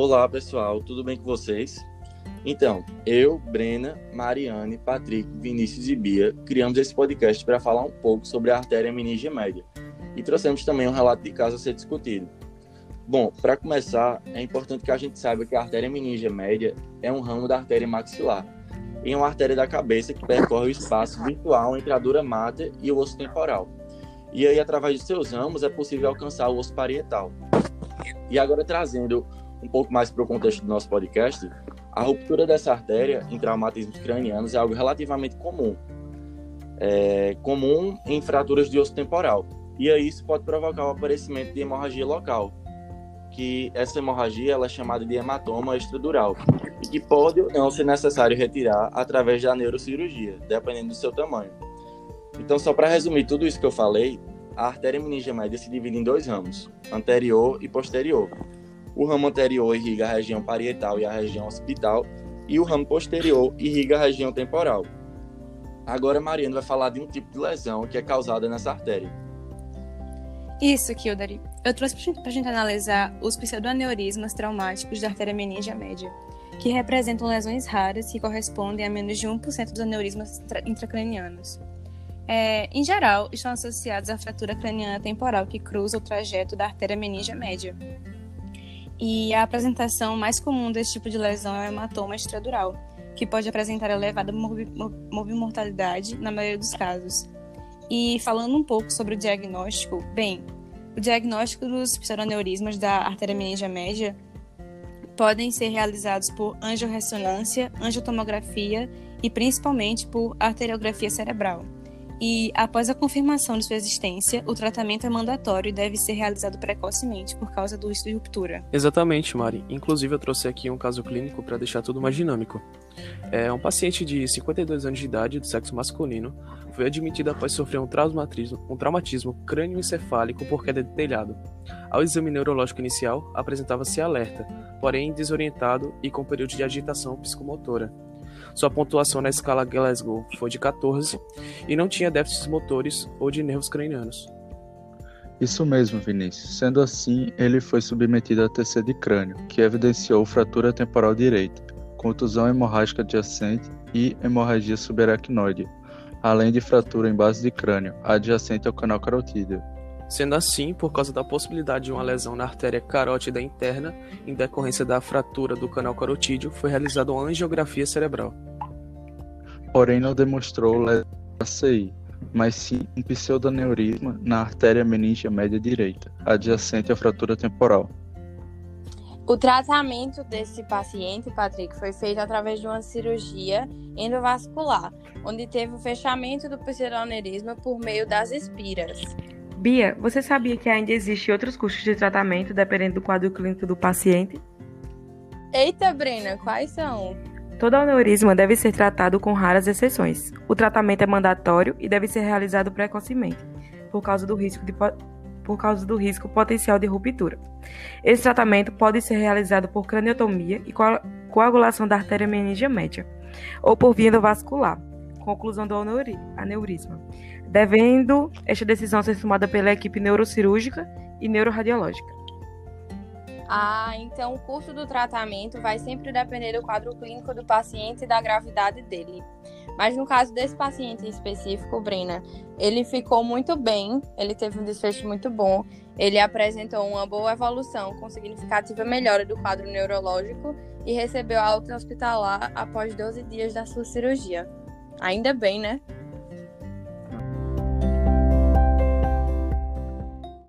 Olá, pessoal, tudo bem com vocês? Então, eu, Brena, Mariane, Patrick, Vinícius e Bia criamos esse podcast para falar um pouco sobre a artéria meningia média e trouxemos também um relato de caso a ser discutido. Bom, para começar, é importante que a gente saiba que a artéria meningia média é um ramo da artéria maxilar e é uma artéria da cabeça que percorre o espaço virtual entre a dura mata e o osso temporal. E aí, através de seus ramos, é possível alcançar o osso parietal. E agora, trazendo um pouco mais para o contexto do nosso podcast, a ruptura dessa artéria em traumatismos cranianos é algo relativamente comum. É comum em fraturas de osso temporal. E aí isso pode provocar o aparecimento de hemorragia local, que essa hemorragia ela é chamada de hematoma extradural, e que pode ou não ser necessário retirar através da neurocirurgia, dependendo do seu tamanho. Então, só para resumir tudo isso que eu falei, a artéria meningia se divide em dois ramos, anterior e posterior. O ramo anterior irriga a região parietal e a região occipital, e o ramo posterior irriga a região temporal. Agora, Mariana vai falar de um tipo de lesão que é causada nessa artéria. Isso, Kildare. Eu trouxe para a gente analisar os pseudoaneurismas traumáticos da artéria meningia média, que representam lesões raras que correspondem a menos de 1% dos aneurismas intracranianos. É, em geral, estão associados à fratura craniana temporal que cruza o trajeto da artéria meningia média, e a apresentação mais comum desse tipo de lesão é o hematoma extradural, que pode apresentar elevada morbimortalidade na maioria dos casos. E falando um pouco sobre o diagnóstico, bem, o diagnóstico dos pseudoneurismas da artéria meningia média podem ser realizados por angiorressonância, angiotomografia e principalmente por arteriografia cerebral e, após a confirmação de sua existência, o tratamento é mandatório e deve ser realizado precocemente por causa do risco de ruptura. Exatamente, Mari. Inclusive, eu trouxe aqui um caso clínico para deixar tudo mais dinâmico. É um paciente de 52 anos de idade, do sexo masculino, foi admitido após sofrer um traumatismo, um traumatismo crânioencefálico por queda de telhado. Ao exame neurológico inicial, apresentava-se alerta, porém desorientado e com período de agitação psicomotora. Sua pontuação na escala Glasgow foi de 14 e não tinha déficits motores ou de nervos cranianos. Isso mesmo, Vinícius. Sendo assim, ele foi submetido a TC de crânio, que evidenciou fratura temporal direita, contusão hemorrágica adjacente e hemorragia subaracnoide, além de fratura em base de crânio, adjacente ao canal carotídeo. Sendo assim, por causa da possibilidade de uma lesão na artéria carótida interna em decorrência da fratura do canal carotídeo, foi realizada uma angiografia cerebral. Porém, não demonstrou lesão CI, mas sim um pseudoneurisma na artéria meningia média direita, adjacente à fratura temporal. O tratamento desse paciente, Patrick, foi feito através de uma cirurgia endovascular, onde teve o fechamento do pseudoneurisma por meio das espiras. Bia, você sabia que ainda existem outros custos de tratamento dependendo do quadro clínico do paciente? Eita, Brena, quais são? Todo aneurisma deve ser tratado com raras exceções. O tratamento é mandatório e deve ser realizado precocemente, por causa do risco, de, por causa do risco potencial de ruptura. Esse tratamento pode ser realizado por craniotomia e coagulação da artéria meningia média, ou por via endovascular, conclusão do aneurisma devendo esta decisão ser tomada pela equipe neurocirúrgica e neuroradiológica. Ah, então o curso do tratamento vai sempre depender do quadro clínico do paciente e da gravidade dele. Mas no caso desse paciente em específico, Brena, ele ficou muito bem, ele teve um desfecho muito bom, ele apresentou uma boa evolução com significativa melhora do quadro neurológico e recebeu alta hospitalar após 12 dias da sua cirurgia. Ainda bem, né?